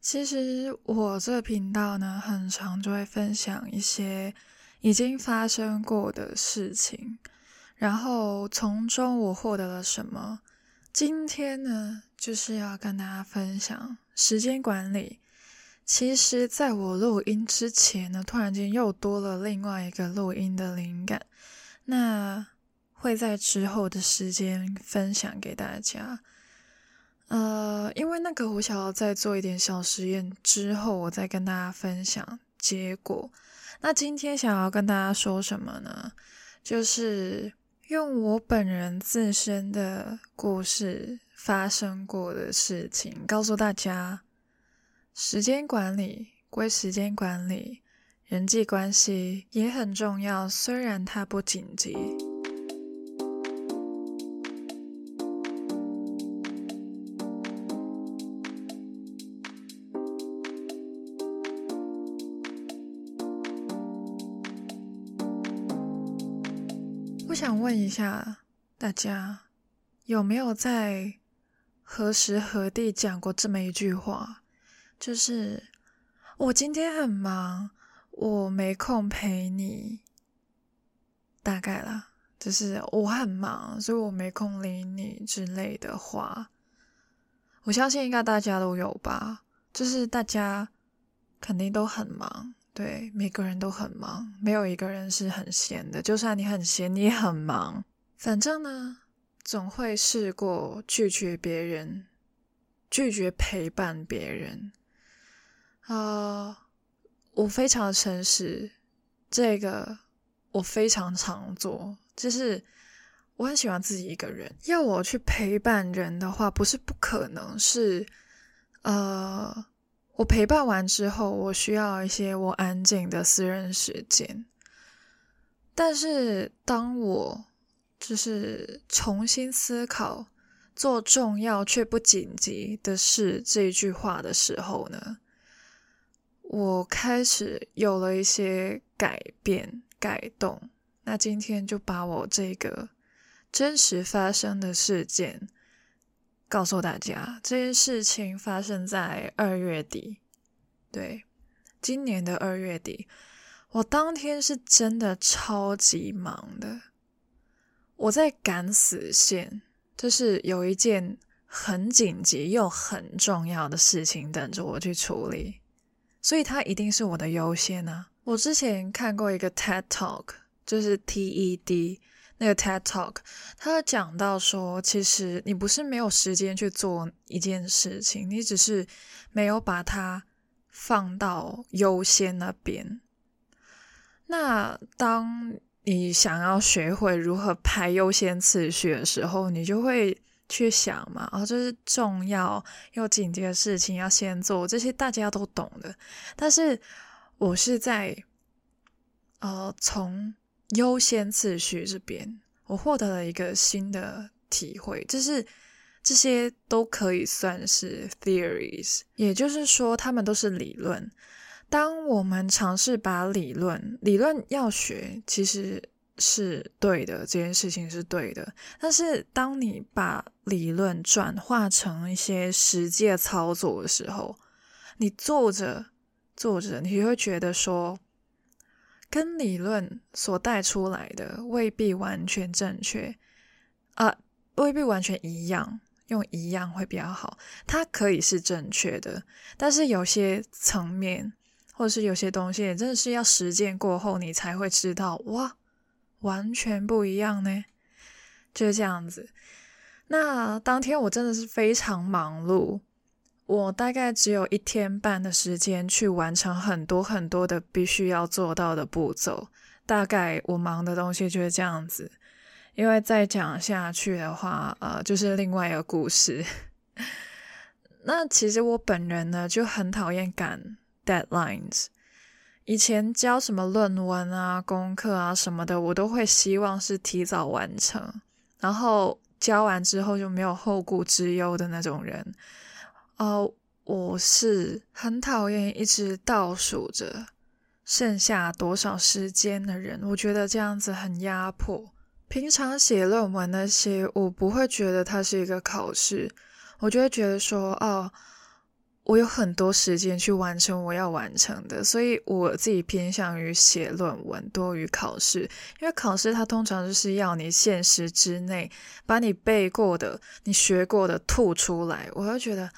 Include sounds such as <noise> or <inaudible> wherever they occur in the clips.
其实我这频道呢，很常就会分享一些已经发生过的事情，然后从中我获得了什么。今天呢，就是要跟大家分享时间管理。其实，在我录音之前呢，突然间又多了另外一个录音的灵感，那会在之后的时间分享给大家。呃，因为那个我想要再做一点小实验之后，我再跟大家分享结果。那今天想要跟大家说什么呢？就是用我本人自身的故事发生过的事情，告诉大家，时间管理归时间管理，人际关系也很重要，虽然它不紧急。问一下大家，有没有在何时何地讲过这么一句话？就是我今天很忙，我没空陪你。大概啦，就是我很忙，所以我没空理你之类的话。我相信应该大家都有吧，就是大家肯定都很忙。对，每个人都很忙，没有一个人是很闲的。就算你很闲，你也很忙。反正呢，总会试过拒绝别人，拒绝陪伴别人。啊、我非常诚实，这个我非常常做。就是我很喜欢自己一个人，要我去陪伴人的话，不是不可能，是呃。我陪伴完之后，我需要一些我安静的私人时间。但是，当我就是重新思考“做重要却不紧急的事”这句话的时候呢，我开始有了一些改变、改动。那今天就把我这个真实发生的事件。告诉大家，这件事情发生在二月底，对，今年的二月底，我当天是真的超级忙的，我在赶死线，就是有一件很紧急又很重要的事情等着我去处理，所以它一定是我的优先啊。我之前看过一个 TED Talk，就是 TED。那个 TED Talk，他讲到说，其实你不是没有时间去做一件事情，你只是没有把它放到优先那边。那当你想要学会如何排优先次序的时候，你就会去想嘛，哦，这是重要又紧急的事情要先做，这些大家都懂的。但是我是在，呃，从。优先次序这边，我获得了一个新的体会，就是这些都可以算是 theories，也就是说，他们都是理论。当我们尝试把理论，理论要学，其实是对的，这件事情是对的。但是，当你把理论转化成一些实际操作的时候，你做着做着，你会觉得说。跟理论所带出来的未必完全正确啊，未必完全一样，用一样会比较好。它可以是正确的，但是有些层面或者是有些东西，真的是要实践过后，你才会知道，哇，完全不一样呢。就是这样子。那当天我真的是非常忙碌。我大概只有一天半的时间去完成很多很多的必须要做到的步骤，大概我忙的东西就是这样子。因为再讲下去的话，呃，就是另外一个故事。<laughs> 那其实我本人呢就很讨厌赶 deadlines。以前交什么论文啊、功课啊什么的，我都会希望是提早完成，然后交完之后就没有后顾之忧的那种人。哦我是很讨厌一直倒数着剩下多少时间的人，我觉得这样子很压迫。平常写论文那些，我不会觉得它是一个考试，我就会觉得说，哦，我有很多时间去完成我要完成的，所以我自己偏向于写论文多于考试，因为考试它通常就是要你限时之内把你背过的、你学过的吐出来，我就觉得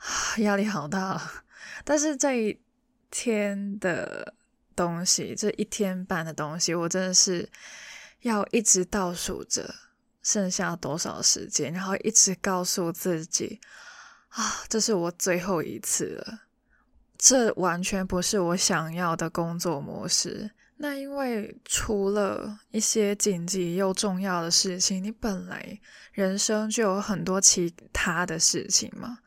<sighs> 压力好大。<laughs> 但是这一天的东西，这一天半的东西，我真的是要一直倒数着剩下多少时间，然后一直告诉自己。<sighs> 啊，这是我最后一次了。这完全不是我想要的工作模式。那因为除了一些紧急又重要的事情，你本来人生就有很多其他的事情嘛。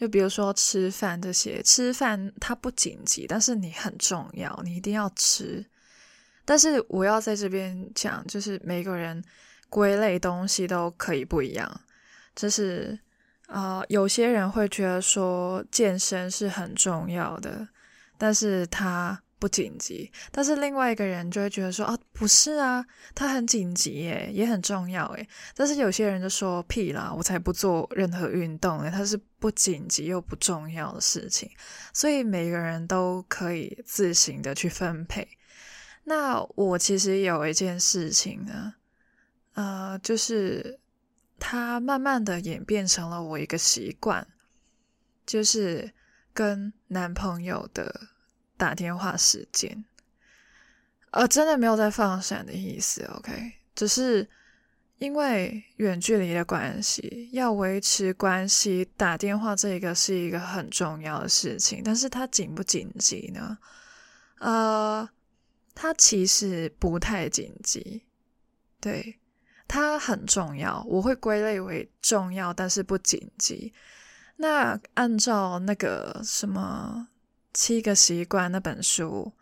就比如说吃饭这些，吃饭它不紧急，但是你很重要，你一定要吃。但是我要在这边讲，就是每个人归类东西都可以不一样，就是。啊、有些人会觉得说健身是很重要的，但是他不紧急。但是另外一个人就会觉得说啊，不是啊，他很紧急耶，也很重要耶。但是有些人就说屁啦，我才不做任何运动诶，它是不紧急又不重要的事情。所以每个人都可以自行的去分配。那我其实有一件事情呢，呃，就是。它慢慢的演变成了我一个习惯，就是跟男朋友的打电话时间，呃，真的没有在放闪的意思，OK，只是因为远距离的关系，要维持关系，打电话这个是一个很重要的事情，但是它紧不紧急呢？呃，它其实不太紧急，对。它很重要，我会归类为重要，但是不紧急。那按照那个什么七个习惯那本书，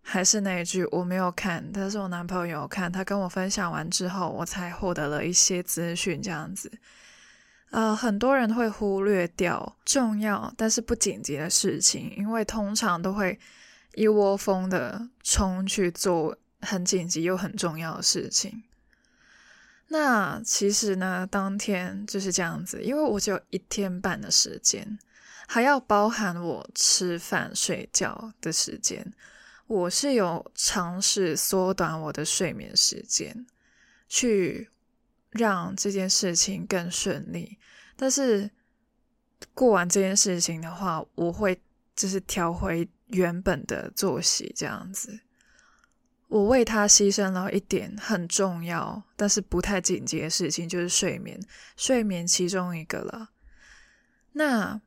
还是那一句，我没有看，但是我男朋友有看，他跟我分享完之后，我才获得了一些资讯，这样子。呃，很多人会忽略掉重要但是不紧急的事情，因为通常都会一窝蜂的冲去做很紧急又很重要的事情。那其实呢，当天就是这样子，因为我只有一天半的时间，还要包含我吃饭睡觉的时间。我是有尝试缩短我的睡眠时间，去让这件事情更顺利。但是过完这件事情的话，我会就是调回原本的作息这样子。我为他牺牲了一点很重要，但是不太紧急的事情，就是睡眠。睡眠其中一个了。那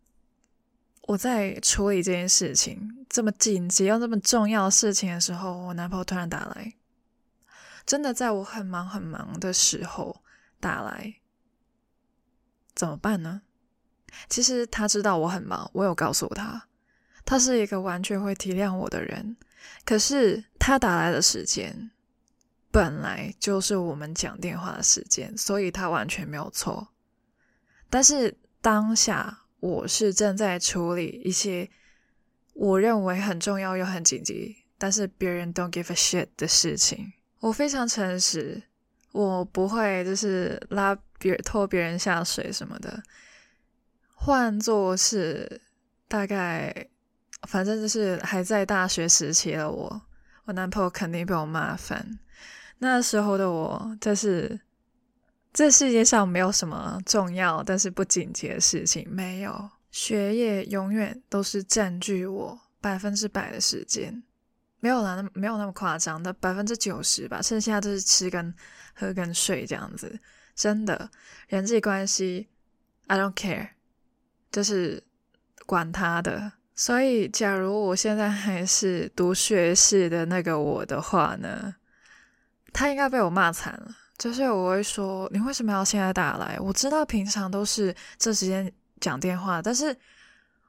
我在处理这件事情，这么紧急又这么重要的事情的时候，我男朋友突然打来，真的在我很忙很忙的时候打来，怎么办呢？其实他知道我很忙，我有告诉他，他是一个完全会体谅我的人。可是他打来的时间本来就是我们讲电话的时间，所以他完全没有错。但是当下我是正在处理一些我认为很重要又很紧急，但是别人 don't give a shit 的事情。我非常诚实，我不会就是拉别拖别人下水什么的。换作是大概。反正就是还在大学时期的我，我男朋友肯定被我骂烦。那时候的我，就是这世界上没有什么重要但是不紧急的事情，没有。学业永远都是占据我百分之百的时间，没有啦，那没有那么夸张的百分之九十吧，剩下就是吃跟喝跟睡这样子。真的，人际关系，I don't care，就是管他的。所以，假如我现在还是读学士的那个我的话呢，他应该被我骂惨了。就是我会说，你为什么要现在打来？我知道平常都是这时间讲电话，但是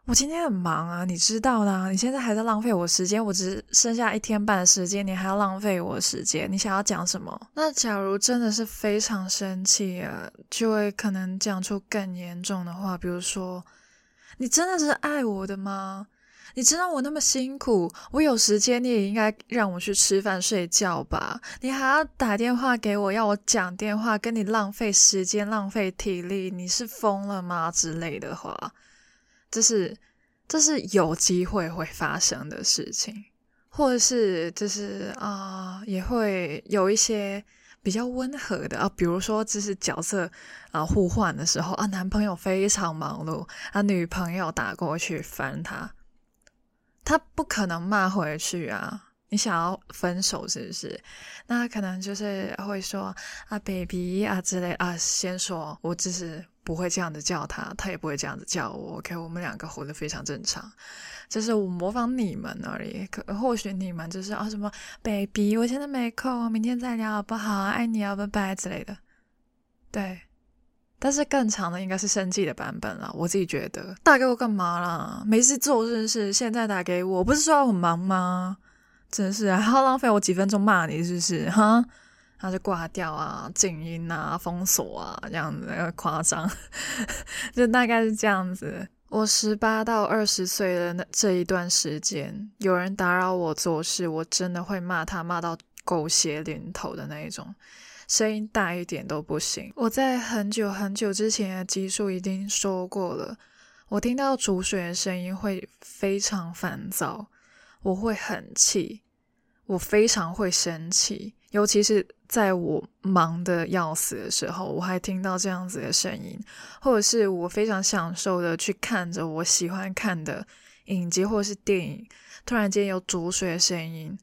我今天很忙啊，你知道啦。你现在还在浪费我时间，我只剩下一天半的时间，你还要浪费我时间，你想要讲什么？那假如真的是非常生气啊，就会可能讲出更严重的话，比如说。你真的是爱我的吗？你知道我那么辛苦，我有时间你也应该让我去吃饭睡觉吧？你还要打电话给我，要我讲电话，跟你浪费时间、浪费体力，你是疯了吗？之类的话，就是这是有机会会发生的事情，或者是就是啊、也会有一些比较温和的啊，比如说就是角色啊互换的时候啊，男朋友非常忙碌啊，女朋友打过去烦他，他不可能骂回去啊。你想要分手是不是？那可能就是会说啊，baby 啊之类啊，先说我只是不会这样子叫他，他也不会这样子叫我。OK，我们两个活得非常正常，就是我模仿你们而已。可或许你们就是啊什么 baby，我现在没空，明天再聊好不好？爱你啊，拜拜之类的。对，但是更长的应该是生气的版本了。我自己觉得打给我干嘛啦？没事做是不是？现在打给我，不是说我很忙吗？真是还要浪费我几分钟骂你，是不是？哈，他就挂掉啊，静音啊，封锁啊，这样子夸张，<laughs> 就大概是这样子。我十八到二十岁的那这一段时间，有人打扰我做事，我真的会骂他，骂到狗血淋头的那一种，声音大一点都不行。我在很久很久之前的集数已经说过了，我听到煮水的声音会非常烦躁。我会很气，我非常会生气，尤其是在我忙得要死的时候，我还听到这样子的声音，或者是我非常享受的去看着我喜欢看的影集或是电影，突然间有煮水的声音，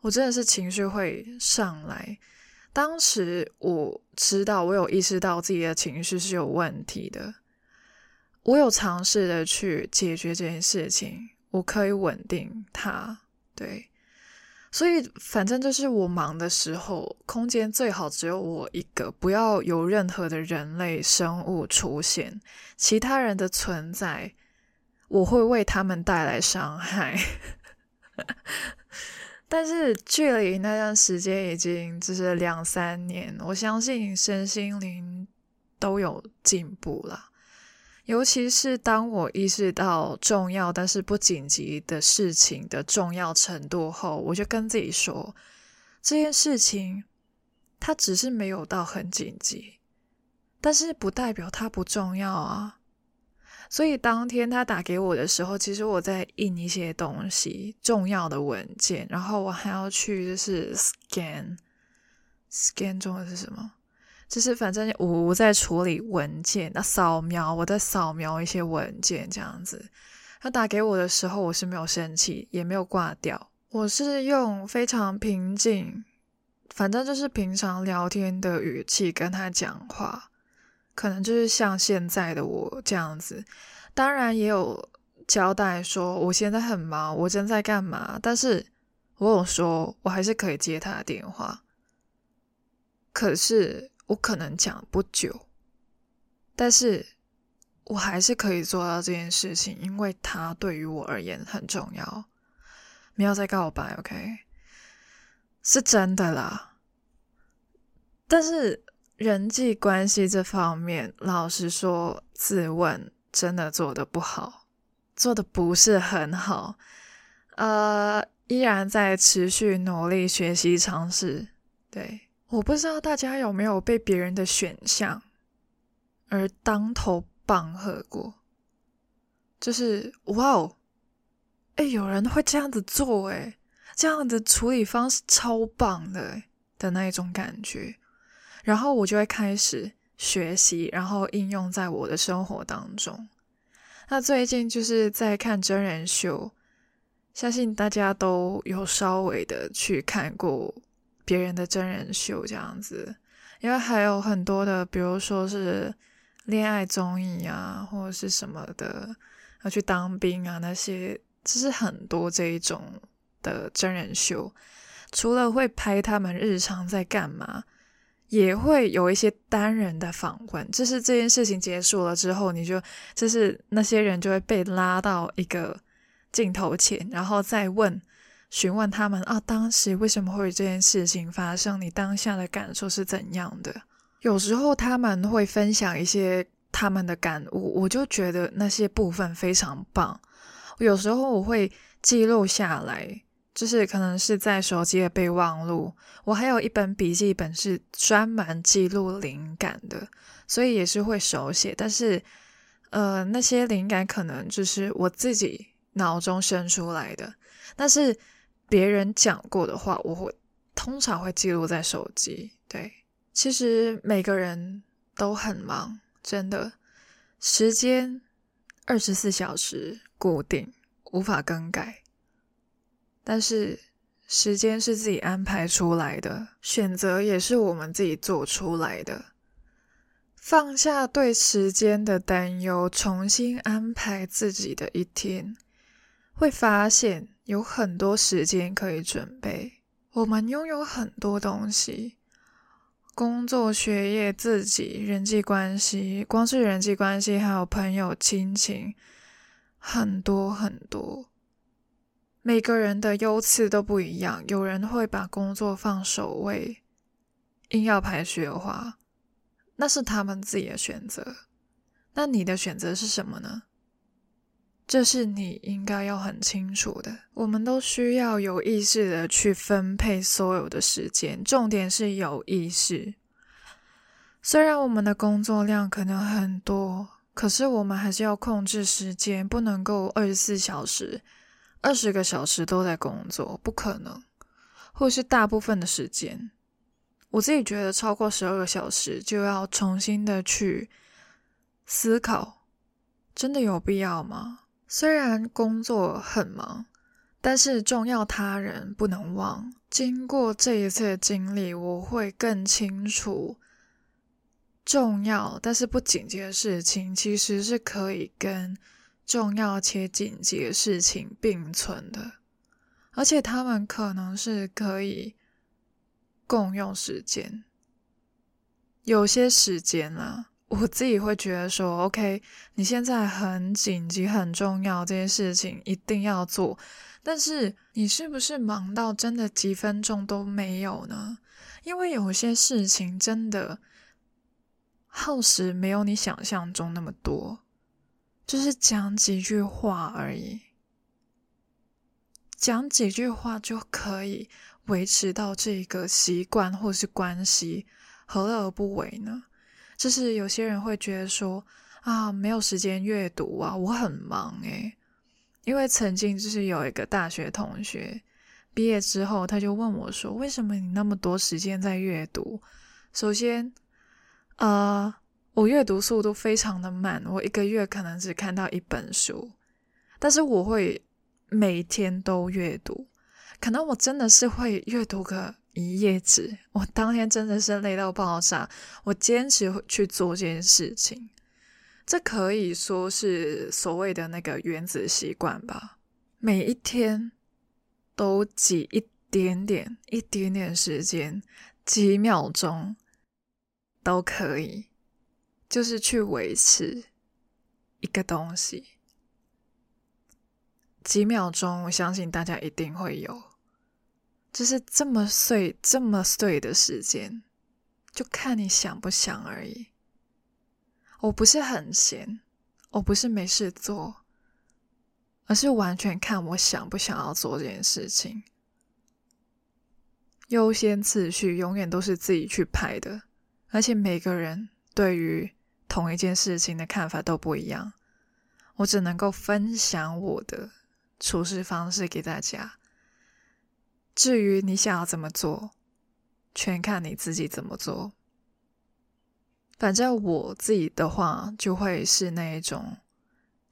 我真的是情绪会上来。当时我知道，我有意识到自己的情绪是有问题的，我有尝试的去解决这件事情。我可以稳定它，对，所以反正就是我忙的时候，空间最好只有我一个，不要有任何的人类生物出现，其他人的存在，我会为他们带来伤害。但是距离那段时间已经就是两三年，我相信身心灵都有进步了。尤其是当我意识到重要但是不紧急的事情的重要程度后，我就跟自己说，这件事情它只是没有到很紧急，但是不代表它不重要啊。所以当天他打给我的时候，其实我在印一些东西，重要的文件，然后我还要去就是 scan，scan 中文是什么？就是反正我我在处理文件，那扫描我在扫描一些文件这样子。他打给我的时候，我是没有生气，也没有挂掉，我是用非常平静，反正就是平常聊天的语气跟他讲话，可能就是像现在的我这样子。当然也有交代说我现在很忙，我正在干嘛，但是我有说我还是可以接他的电话，可是。我可能讲不久，但是我还是可以做到这件事情，因为他对于我而言很重要。没有在告白，OK？是真的啦。但是人际关系这方面，老实说，自问真的做的不好，做的不是很好。呃，依然在持续努力学习尝试，对。我不知道大家有没有被别人的选项而当头棒喝过，就是哇哦，哎，有人会这样子做，哎，这样的处理方式超棒的，的那一种感觉，然后我就会开始学习，然后应用在我的生活当中。那最近就是在看真人秀，相信大家都有稍微的去看过。别人的真人秀这样子，因为还有很多的，比如说是恋爱综艺啊，或者是什么的，要去当兵啊那些，就是很多这一种的真人秀。除了会拍他们日常在干嘛，也会有一些单人的访问。就是这件事情结束了之后，你就就是那些人就会被拉到一个镜头前，然后再问。询问他们啊，当时为什么会有这件事情发生？你当下的感受是怎样的？有时候他们会分享一些他们的感悟，我就觉得那些部分非常棒。有时候我会记录下来，就是可能是在手机的备忘录。我还有一本笔记本是专门记录灵感的，所以也是会手写。但是，呃，那些灵感可能就是我自己脑中生出来的，但是别人讲过的话，我会通常会记录在手机。对，其实每个人都很忙，真的，时间二十四小时固定，无法更改。但是时间是自己安排出来的，选择也是我们自己做出来的。放下对时间的担忧，重新安排自己的一天，会发现有很多时间可以准备。我们拥有很多东西，工作、学业、自己、人际关系，光是人际关系，还有朋友、亲情，很多很多。每个人的优次都不一样，有人会把工作放首位，硬要排序的话。那是他们自己的选择，那你的选择是什么呢？这是你应该要很清楚的。我们都需要有意识的去分配所有的时间，重点是有意识。虽然我们的工作量可能很多，可是我们还是要控制时间，不能够二十四小时、二十个小时都在工作，不可能，或是大部分的时间。我自己觉得超过十二个小时就要重新的去思考，真的有必要吗？虽然工作很忙，但是重要他人不能忘。经过这一次的经历，我会更清楚，重要但是不紧急的事情其实是可以跟重要且紧急的事情并存的，而且他们可能是可以。共用时间，有些时间啊，我自己会觉得说，OK，你现在很紧急、很重要，这件事情一定要做。但是你是不是忙到真的几分钟都没有呢？因为有些事情真的耗时没有你想象中那么多，就是讲几句话而已，讲几句话就可以。维持到这个习惯或是关系，何乐而不为呢？就是有些人会觉得说啊，没有时间阅读啊，我很忙诶。因为曾经就是有一个大学同学毕业之后，他就问我说：“为什么你那么多时间在阅读？”首先，呃，我阅读速度非常的慢，我一个月可能只看到一本书，但是我会每天都阅读。可能我真的是会阅读个一页纸，我当天真的是累到爆炸，我坚持去做这件事情，这可以说是所谓的那个原子习惯吧。每一天都挤一点点、一点点时间，几秒钟都可以，就是去维持一个东西。几秒钟，我相信大家一定会有，就是这么碎、这么碎的时间，就看你想不想而已。我不是很闲，我不是没事做，而是完全看我想不想要做这件事情。优先次序永远都是自己去排的，而且每个人对于同一件事情的看法都不一样。我只能够分享我的。处事方式给大家。至于你想要怎么做，全看你自己怎么做。反正我自己的话，就会是那一种，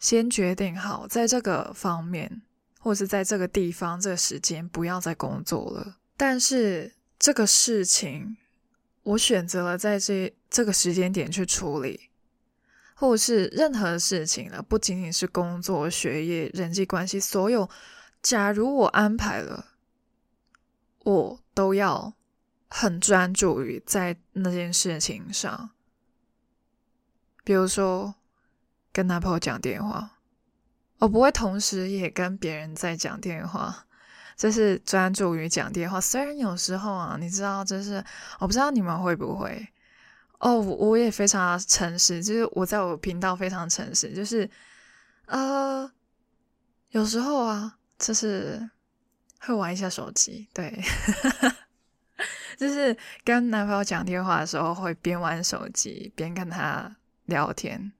先决定好，在这个方面，或是在这个地方、这个时间，不要再工作了。但是这个事情，我选择了在这这个时间点去处理。或是任何事情了，不仅仅是工作、学业、人际关系，所有。假如我安排了，我都要很专注于在那件事情上。比如说，跟男朋友讲电话，我不会同时也跟别人在讲电话，就是专注于讲电话。虽然有时候啊，你知道，就是我不知道你们会不会。哦，我也非常诚实，就是我在我频道非常诚实，就是呃，有时候啊，就是会玩一下手机，对，<laughs> 就是跟男朋友讲电话的时候会边玩手机边跟他聊天，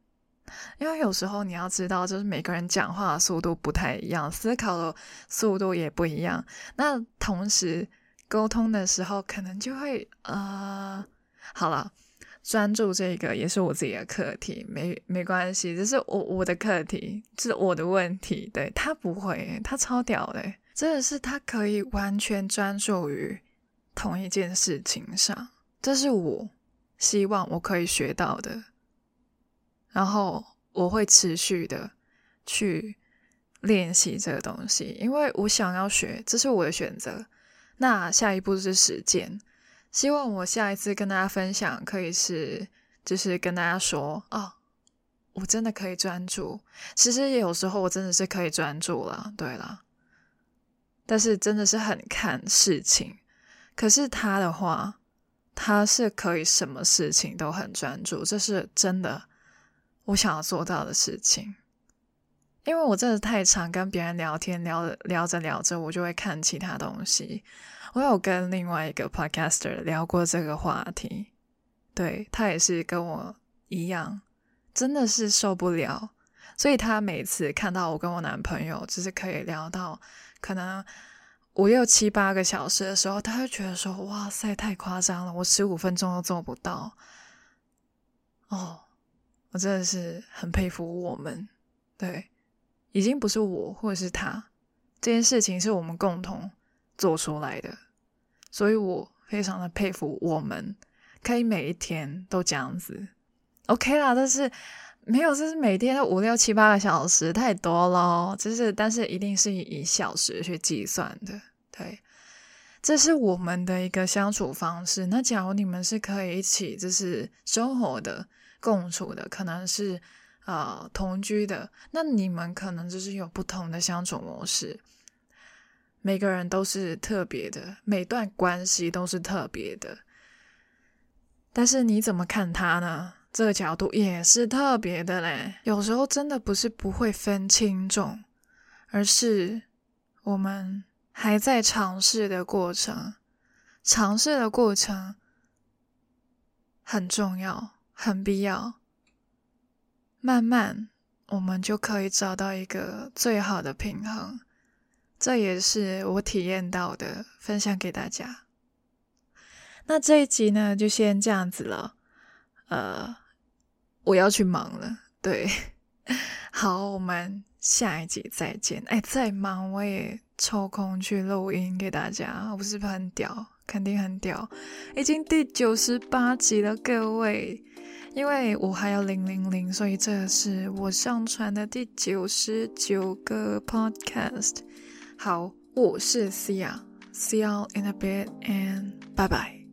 因为有时候你要知道，就是每个人讲话的速度不太一样，思考的速度也不一样。那同时沟通的时候，可能就会呃，好了，专注这个也是我自己的课题，没没关系，这是我我的课题，这是我的问题。对，他不会，他超屌的，真的是他可以完全专注于同一件事情上，这是我希望我可以学到的。然后我会持续的去练习这个东西，因为我想要学，这是我的选择。那下一步是实践，希望我下一次跟大家分享，可以是就是跟大家说，哦，我真的可以专注。其实也有时候我真的是可以专注了，对了，但是真的是很看事情。可是他的话，他是可以什么事情都很专注，这是真的。我想要做到的事情，因为我真的太常跟别人聊天，聊着聊着聊着，我就会看其他东西。我有跟另外一个 podcaster 聊过这个话题，对，他也是跟我一样，真的是受不了。所以他每次看到我跟我男朋友就是可以聊到可能五六七八个小时的时候，他会觉得说：“哇塞，太夸张了，我十五分钟都做不到。”哦。我真的是很佩服我们，对，已经不是我或者是他，这件事情是我们共同做出来的，所以我非常的佩服我们，可以每一天都这样子，OK 啦，但是没有，就是每天五六七八个小时，太多了，就是，但是一定是以小时去计算的，对，这是我们的一个相处方式。那假如你们是可以一起就是生活的。共处的可能是呃同居的，那你们可能就是有不同的相处模式。每个人都是特别的，每段关系都是特别的。但是你怎么看他呢？这个角度也是特别的嘞。有时候真的不是不会分轻重，而是我们还在尝试的过程，尝试的过程很重要。很必要，慢慢我们就可以找到一个最好的平衡。这也是我体验到的，分享给大家。那这一集呢，就先这样子了。呃，我要去忙了。对，<laughs> 好，我们下一集再见。哎，再忙我也抽空去录音给大家，我是不是很屌？肯定很屌，已经第九十八集了，各位。因为我还有零零零，所以这是我上传的第九十九个 podcast。好，我是 Sia，See you in a bit and bye bye。